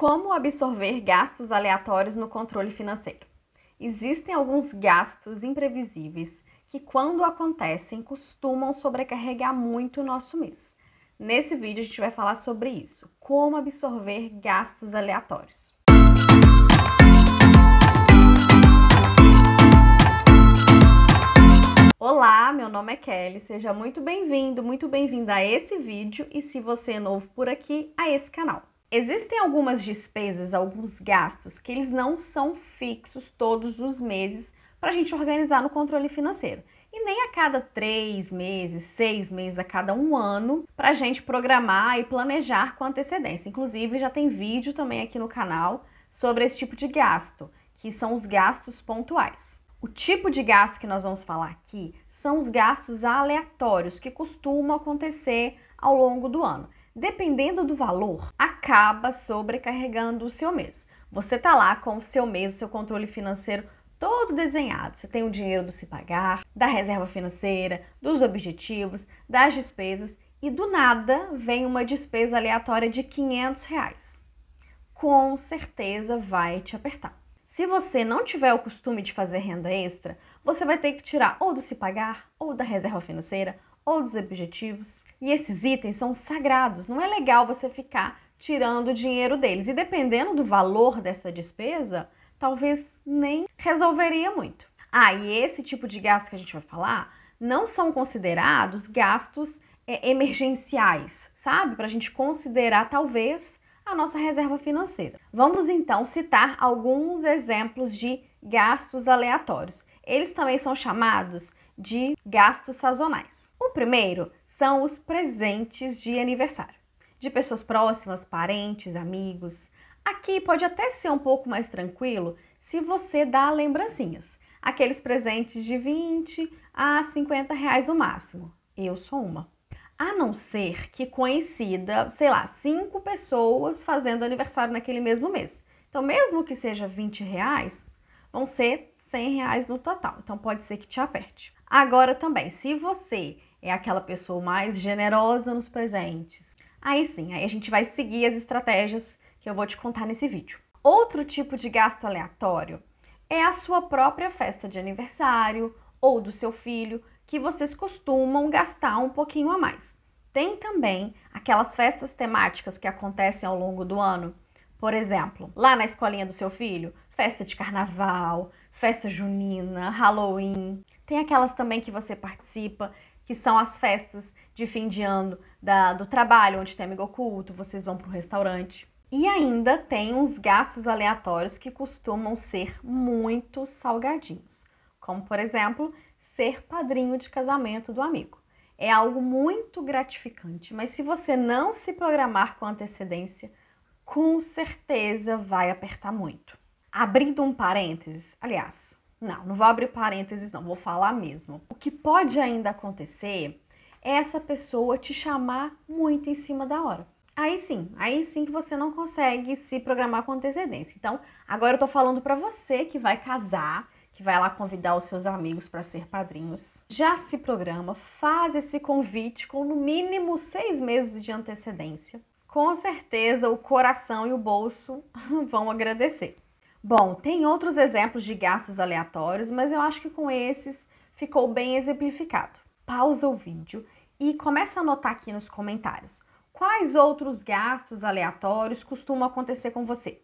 Como absorver gastos aleatórios no controle financeiro? Existem alguns gastos imprevisíveis que, quando acontecem, costumam sobrecarregar muito o nosso mês. Nesse vídeo, a gente vai falar sobre isso: como absorver gastos aleatórios. Olá, meu nome é Kelly, seja muito bem-vindo, muito bem-vinda a esse vídeo e se você é novo por aqui, a esse canal. Existem algumas despesas, alguns gastos que eles não são fixos todos os meses para a gente organizar no controle financeiro. E nem a cada três meses, seis meses, a cada um ano, para a gente programar e planejar com antecedência. Inclusive, já tem vídeo também aqui no canal sobre esse tipo de gasto, que são os gastos pontuais. O tipo de gasto que nós vamos falar aqui são os gastos aleatórios que costumam acontecer ao longo do ano dependendo do valor, acaba sobrecarregando o seu mês. Você tá lá com o seu mês, o seu controle financeiro todo desenhado. Você tem o dinheiro do se pagar, da reserva financeira, dos objetivos, das despesas e do nada vem uma despesa aleatória de 500 reais. Com certeza vai te apertar. Se você não tiver o costume de fazer renda extra, você vai ter que tirar ou do se pagar, ou da reserva financeira, ou dos objetivos. E esses itens são sagrados, não é legal você ficar tirando o dinheiro deles. E dependendo do valor dessa despesa, talvez nem resolveria muito. Ah, e esse tipo de gasto que a gente vai falar não são considerados gastos é, emergenciais, sabe? Para a gente considerar talvez a nossa reserva financeira. Vamos então citar alguns exemplos de gastos aleatórios. Eles também são chamados de gastos sazonais. O primeiro são os presentes de aniversário, de pessoas próximas, parentes, amigos. Aqui pode até ser um pouco mais tranquilo se você dá lembrancinhas, aqueles presentes de 20 a 50 reais no máximo. Eu sou uma. A não ser que coincida, sei lá, cinco pessoas fazendo aniversário naquele mesmo mês. Então, mesmo que seja 20 reais, vão ser 100 reais no total. Então, pode ser que te aperte. Agora também, se você é aquela pessoa mais generosa nos presentes, aí sim, aí a gente vai seguir as estratégias que eu vou te contar nesse vídeo. Outro tipo de gasto aleatório é a sua própria festa de aniversário ou do seu filho, que vocês costumam gastar um pouquinho a mais. Tem também aquelas festas temáticas que acontecem ao longo do ano. Por exemplo, lá na escolinha do seu filho, festa de carnaval, festa junina, Halloween. Tem aquelas também que você participa, que são as festas de fim de ano da, do trabalho, onde tem amigo oculto, vocês vão para o restaurante. E ainda tem uns gastos aleatórios que costumam ser muito salgadinhos, como por exemplo, ser padrinho de casamento do amigo. É algo muito gratificante, mas se você não se programar com antecedência, com certeza vai apertar muito. Abrindo um parênteses, aliás, não, não vou abrir parênteses, não, vou falar mesmo. O que pode ainda acontecer é essa pessoa te chamar muito em cima da hora. Aí sim, aí sim que você não consegue se programar com antecedência. Então, agora eu tô falando para você que vai casar, que vai lá convidar os seus amigos para ser padrinhos. Já se programa, faz esse convite com no mínimo seis meses de antecedência. Com certeza o coração e o bolso vão agradecer. Bom, tem outros exemplos de gastos aleatórios, mas eu acho que com esses ficou bem exemplificado. Pausa o vídeo e começa a anotar aqui nos comentários quais outros gastos aleatórios costumam acontecer com você.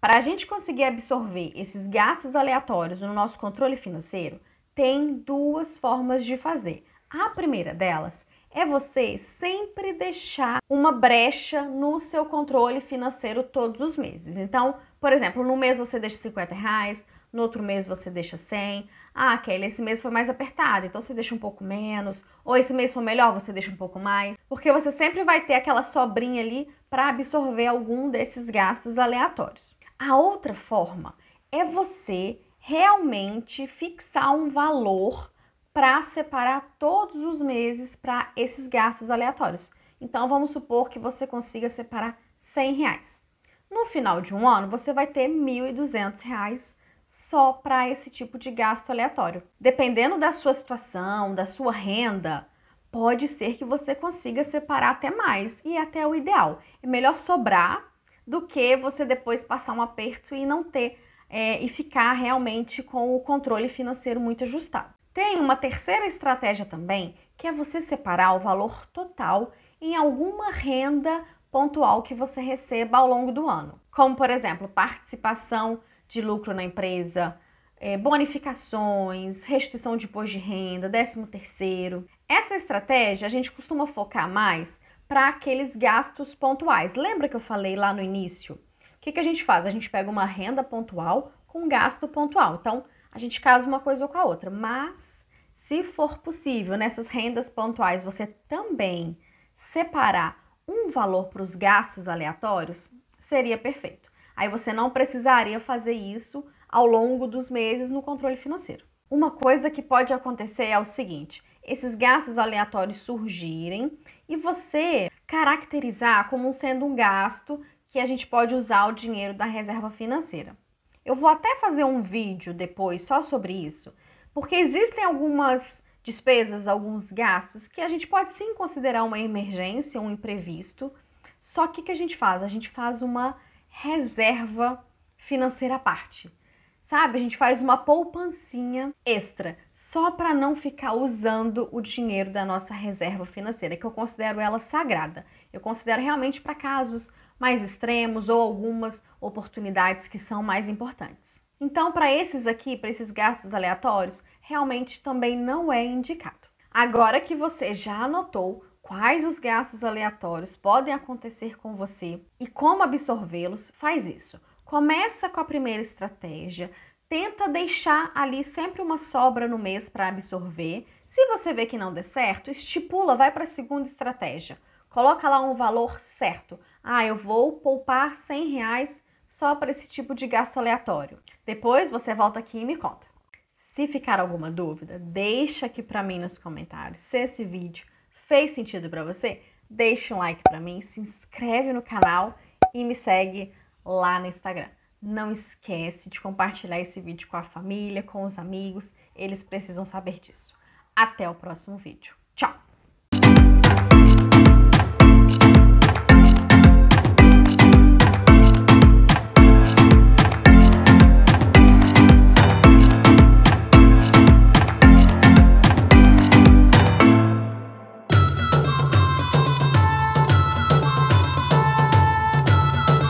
Para a gente conseguir absorver esses gastos aleatórios no nosso controle financeiro, tem duas formas de fazer. A primeira delas é você sempre deixar uma brecha no seu controle financeiro todos os meses. Então, por exemplo, no mês você deixa 50 reais, no outro mês você deixa 100. Ah, Kelly, esse mês foi mais apertado, então você deixa um pouco menos. Ou esse mês foi melhor, você deixa um pouco mais. Porque você sempre vai ter aquela sobrinha ali para absorver algum desses gastos aleatórios. A outra forma é você realmente fixar um valor para separar todos os meses para esses gastos aleatórios. Então vamos supor que você consiga separar 100 reais. No final de um ano, você vai ter R$ 1.200 só para esse tipo de gasto aleatório. Dependendo da sua situação, da sua renda, pode ser que você consiga separar até mais e até o ideal. É melhor sobrar do que você depois passar um aperto e não ter é, e ficar realmente com o controle financeiro muito ajustado. Tem uma terceira estratégia também, que é você separar o valor total em alguma renda pontual que você receba ao longo do ano, como por exemplo, participação de lucro na empresa, é, bonificações, restituição de imposto de renda, 13 terceiro. Essa estratégia a gente costuma focar mais para aqueles gastos pontuais. Lembra que eu falei lá no início? O que, que a gente faz? A gente pega uma renda pontual com gasto pontual. Então, a gente casa uma coisa com a outra. Mas, se for possível, nessas rendas pontuais, você também separar um valor para os gastos aleatórios, seria perfeito. Aí você não precisaria fazer isso ao longo dos meses no controle financeiro. Uma coisa que pode acontecer é o seguinte: esses gastos aleatórios surgirem e você caracterizar como sendo um gasto que a gente pode usar o dinheiro da reserva financeira. Eu vou até fazer um vídeo depois só sobre isso, porque existem algumas despesas, alguns gastos que a gente pode sim considerar uma emergência, um imprevisto. Só que o que a gente faz? A gente faz uma reserva financeira à parte. Sabe? A gente faz uma poupancinha extra, só para não ficar usando o dinheiro da nossa reserva financeira, que eu considero ela sagrada. Eu considero realmente para casos mais extremos ou algumas oportunidades que são mais importantes. Então, para esses aqui, para esses gastos aleatórios, realmente também não é indicado. Agora que você já anotou quais os gastos aleatórios podem acontecer com você e como absorvê-los, faz isso. Começa com a primeira estratégia, tenta deixar ali sempre uma sobra no mês para absorver. Se você vê que não der certo, estipula, vai para a segunda estratégia. Coloca lá um valor certo. Ah, eu vou poupar 100 reais só para esse tipo de gasto aleatório. Depois você volta aqui e me conta. Se ficar alguma dúvida, deixa aqui para mim nos comentários. Se esse vídeo fez sentido para você, deixa um like para mim, se inscreve no canal e me segue lá no Instagram. Não esquece de compartilhar esse vídeo com a família, com os amigos, eles precisam saber disso. Até o próximo vídeo.